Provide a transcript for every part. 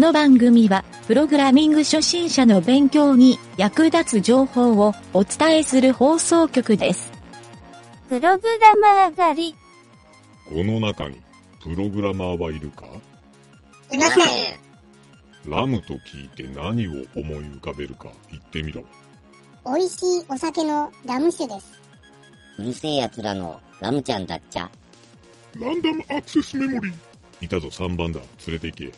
この番組は、プログラミング初心者の勉強に役立つ情報をお伝えする放送局です。プログラマー狩り。この中にプログラマーはいるか？いません。ラムと聞いて何を思い浮かべるか？言ってみろ。美味しいお酒のラム酒です。うるせえ奴らのラムちゃんだっちゃ。ランダムアクセスメモリー。いたぞ3番だ。連れて行け。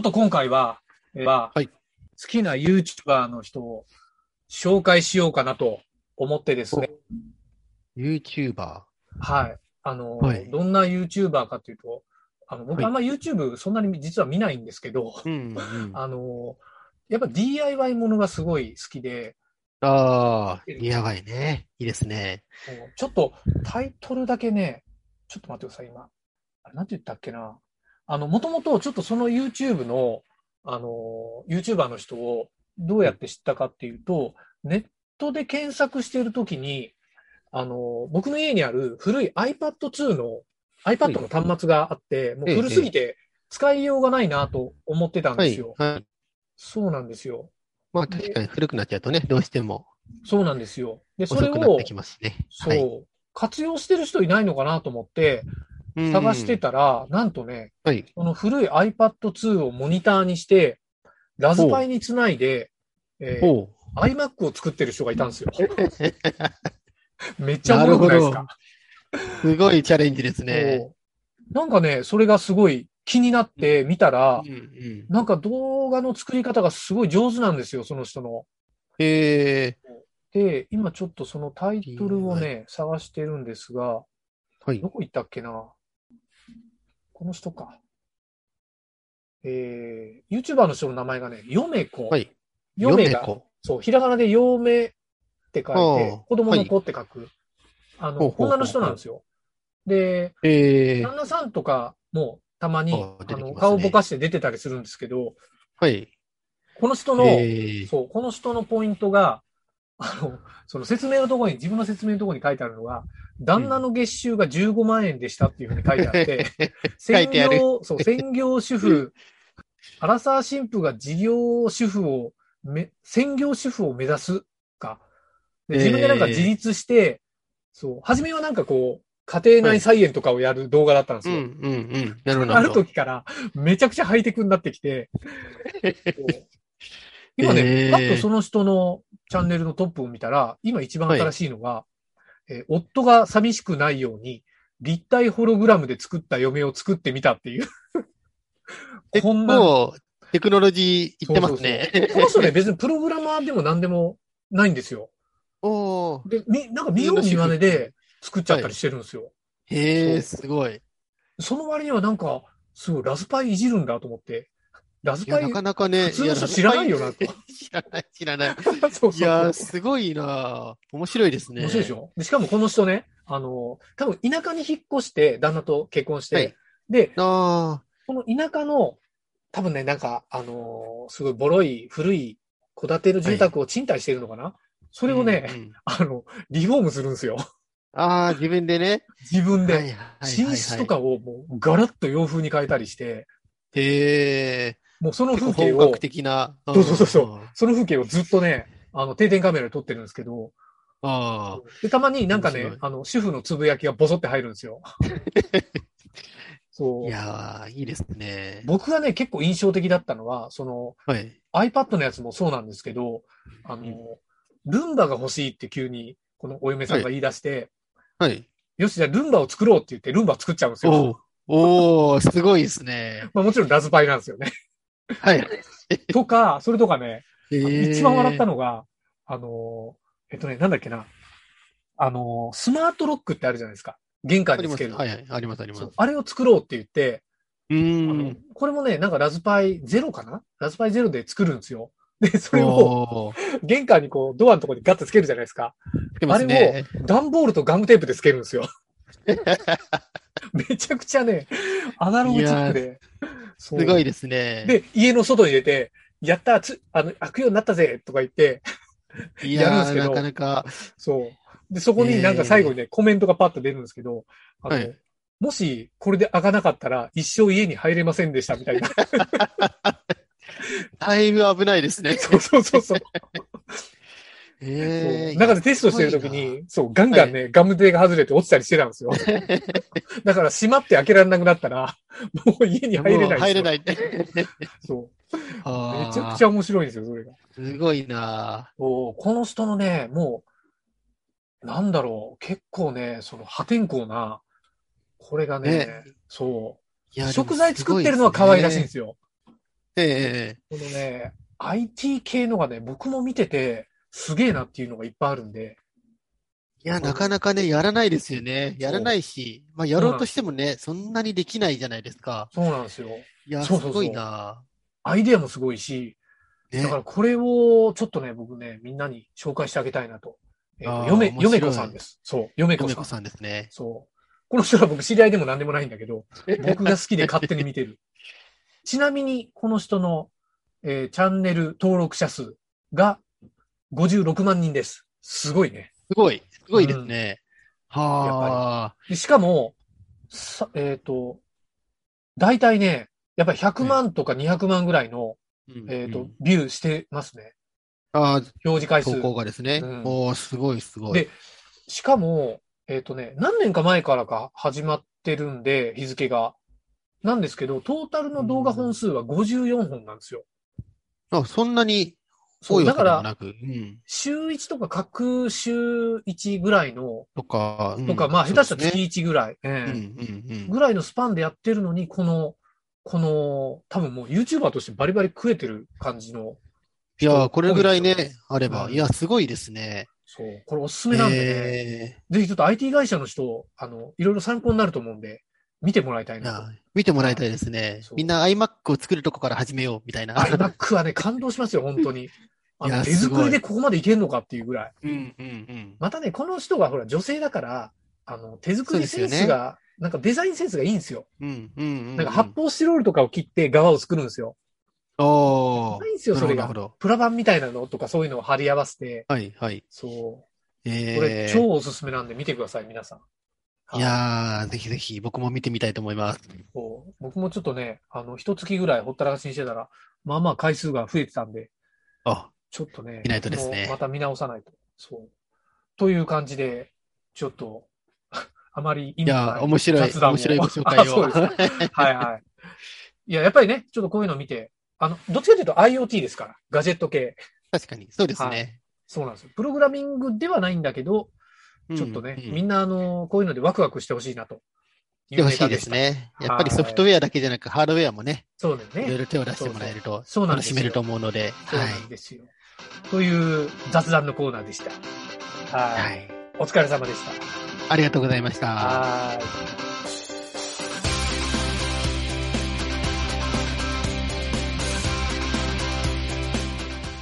っと今回は、えーははい好きな YouTuber の人を紹介しようかなと思ってですね。YouTuber？はい。あの、はいどんな YouTuber かというと、あの、僕はいあんま YouTube そんなに実は見ないんですけど、うん、うん。あの、やっぱ DIY ものがすごい好きで、ああ、DIY ね。いいですね。ちょっとタイトルだけね、ちょっと待ってください、今。あれなんて言ったっけな。あの、もともとちょっとその YouTube の、あの、YouTuber の人をどうやって知ったかっていうと、ネットで検索しているときに、あの、僕の家にある古い iPad2 の iPad の端末があって、もう古すぎて使いようがないなと思ってたんはいですよ。。はい。そうなんですよ。まあ確かに古くなっちゃうとね、どうしてもそうなんですよ。で、それを遅くなって、きますね。そう、はい活用してる人いないのかなと思って、うん探してたら、なんとね、はい。この古い iPad2 をモニターにして、ラズパイにつないで、えー iMac を作ってる人がいたんですよ。めっちゃおもろくないですか？すごいチャレンジですね。なんかね、それがすごい気になって見たらう、んうん。なんか動画の作り方がすごい上手なんですよ、その人の。ええで、今ちょっとそのタイトルをね、探してるんですが、はいど。こ行ったっけな？この人か。えー、YouTuber の人の名前がね、ヨメコ。はい。ヨメが、子。そう、ひらがなでヨメって書いあてあ、子供の子って書く。あの、ほうほうほうほう女の人なんですよ。で、ええ旦那さんとかもたまに、あねあの、顔ぼかして出てたりするんですけど、はい。この人の、ええそう、この人のポイントが、あの、その説明のところに、自分の説明のところに書いてあるのが、旦那の月収が15万円でしたっていうふうに書いてあって、専業、そう、専業主婦、アラサー新婦が事業主婦をめ、専業主婦を目指すか。で自分でなんか自立して、そう、初めはなんかこう、家庭内菜園とかをやる動画だったんですうん、よ。うん、うん。なるほど。ある。時から、めちゃくちゃハイテクになってきて、今ね、えーパッとその人のチャンネルのトップを見たら、今一番新しいのが、えー夫が寂しくないように、立体ホログラムで作った嫁を作ってみたっていう。結こんな構、テクノロジーいってますね。そうそうそう別にプログラマーでも何でもないんですよ。おー。で、み、なんか見よう見まねで作っちゃったりしてるんですよ。へえ、そすごい。その割にはなんか、すごいラズパイいじるんだと思って。ラズパイな、かなかね。普通の人知らないよな 知らない、知らない。そうそういやー、すごいな面白いですね。面白いでしょ？でしかもこの人ね、あの、多分田舎に引っ越して、旦那と結婚して、はいで、あこの田舎の、多分ね、なんか、あのーすごいボロい、古い、戸建ての住宅を賃貸してるのかな、そあ。れをね、うんうん あの、リフォームするんですよ。ああ、自分でね。自分で。はいはいはいはい寝室とかをもうガラッと洋風に変えたりして、へえ。もうその風景を本格、的な。そうそうそうその風景をずっとね、あの、定点カメラで撮ってるんですけど、ああ。で、たまになんかねあの、主婦のつぶやきがボソって入るんですよ。そう。いやー、いいですね。僕がね、結構印象的だったのは、そのはい。iPad のやつもそうなんですけど、あの、うんルンバが欲しいって急に、このお嫁さんが言い出して、はい。よし、じゃあルンバを作ろうって言って、ルンバを作っちゃうんですよ。おーおーすごいですね。まあもちろんラズパイなんですよね。はい。とか、それとかね、一番笑ったの。のが、あの、えっとね、なんだっけな。あの、スマートロックってあるじゃないですか。玄関。につける。はいはい。あります、あります。あれを作ろうって言って、ーあのん。これもね、なんかラズパイゼロかな？ラズパイゼロで作るんですよ。で、それを玄関にこう、ドアのところにガッとつけるじゃないですか。つけますね。段ボールとガムテープでつけるんですよ。めちゃくちゃね、アナログチックで。すすごいですね。で、家の外に出て、やったつ、あの、開くようになったぜとか言って、いやるんですけどなかなか、そう。で、そこになんか最後にね、コメントがパッと出るんですけど、あの、はいもしこれで開かなかったら一生家に入れませんでしたみたいな。だいぶ危ないですね。そうそうそうそう。ええ中でテストしてる時に、そう、ガンガンね、ガムテが外れて落ちたりしてたんですよ。だから閉まって開けられなくなったら、もう家に入れない。入れない。そう。あーめちゃくちゃ面白いんですよ、それが。すごいなおこの人のね、もう、なんだろう、結構ね、その破天荒な、これがね、ねそう、食材作ってるのは可愛らしいんですよ。でもすごいですねこのね、IT 系のがね、僕も見てて、すげえなっていうのがいっぱいあるんで、ええいや、なかなかね、やらないですよね。やらないし、まあ、やろうとしてもね、そんなにできないじゃないですか。そうなんですよ。いや、すそうそうそうごいなアイデアもすごいし、ねだからこれをちょっとね、僕ね、みんなに紹介してあげたいなと。えー嫁、嫁子さんです。そう、嫁子さん。さんですね。そう。この人は僕知り合いでも何でもないんだけど、僕が好きで勝手に見てる。ちなみに、この人の、えーチャンネル登録者数が56万人です。すごいね。すごい、すごいですね。はあ。でしかも、さえっ、と、大体ね、やっぱり100万とか200万ぐらいの、うんえっ、と、うんビューしてますね。ああ、表示回数投。稿がですね。うんおーすごい、すごい。でしかも、えっ、とね、何年か前からか始まってるんで、日付が。なんですけど、トータルの動画本数は54本なんですよ。あ、そんなにそう、だから。週1とか各週1ぐらいの、とか、うん。とか、まあ、下手したら月1ぐらい。ぐらいのスパンでやってるのに、この、この、多分もう YouTuber としてバリバリ食えてる感じの、いやー、これぐらいね、あれば、うん。いや、すごいですね。そう、これおすすめなんでね、えぜひちょっと IT 会社の人、あの、いろいろ参考になると思うんで、見てもらいたいな。見てもらいたいですね。みんな iMac を作るとこから始めよう、みたいな。iMac はね、感動しますよ、本当に。あいの手作りでここまでいけんのかっていうぐらい。うん、うん、うん。またね、この人がほら、女性だから、あの、手作りセンスが、なんかデザインセンスがいいんですよ。うん、うん、うん。なんか発泡スチロールとかを切って側を作るんですよ。おーないんですよ、それが。プラ板みたいなのとかそういうのを貼り合わせて、はい、はい。そう。えこれー超おすすめなんで見てください、皆さん。いやー、ぜひぜひ僕も見てみたいと思います。そう僕もちょっとね、あの、一月ぐらいほったらかしにしてたら、まあまあ回数が増えてたんで、あ、ちょっとね、見ないとですねもうまた見直さないと。そう。という感じで、ちょっと、あまり意い味のない面白い、雑談を面白いご紹介あを。そうですかはいはい。いや、やっぱりね、ちょっとこういうの見て、あの、どっちかというと IoT ですから、ガジェット系。確かに、そうですはね。そうなんですよ。プログラミングではないんだけど、ちょっとね、みんななあの、こういうのでワクワクしてほしいなと。来てほしいです。ね。やっぱりソフトウェアだけじゃなく、ハードウェアもね、そうですね。いろいろ手を出してもらえるとそう楽しめると思うので、そうはなんですよ。という雑談のコーナーでした。い。はい。はい。お疲れ様でした。ありがとうございました。はーい。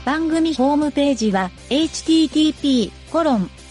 番組ホームページは http://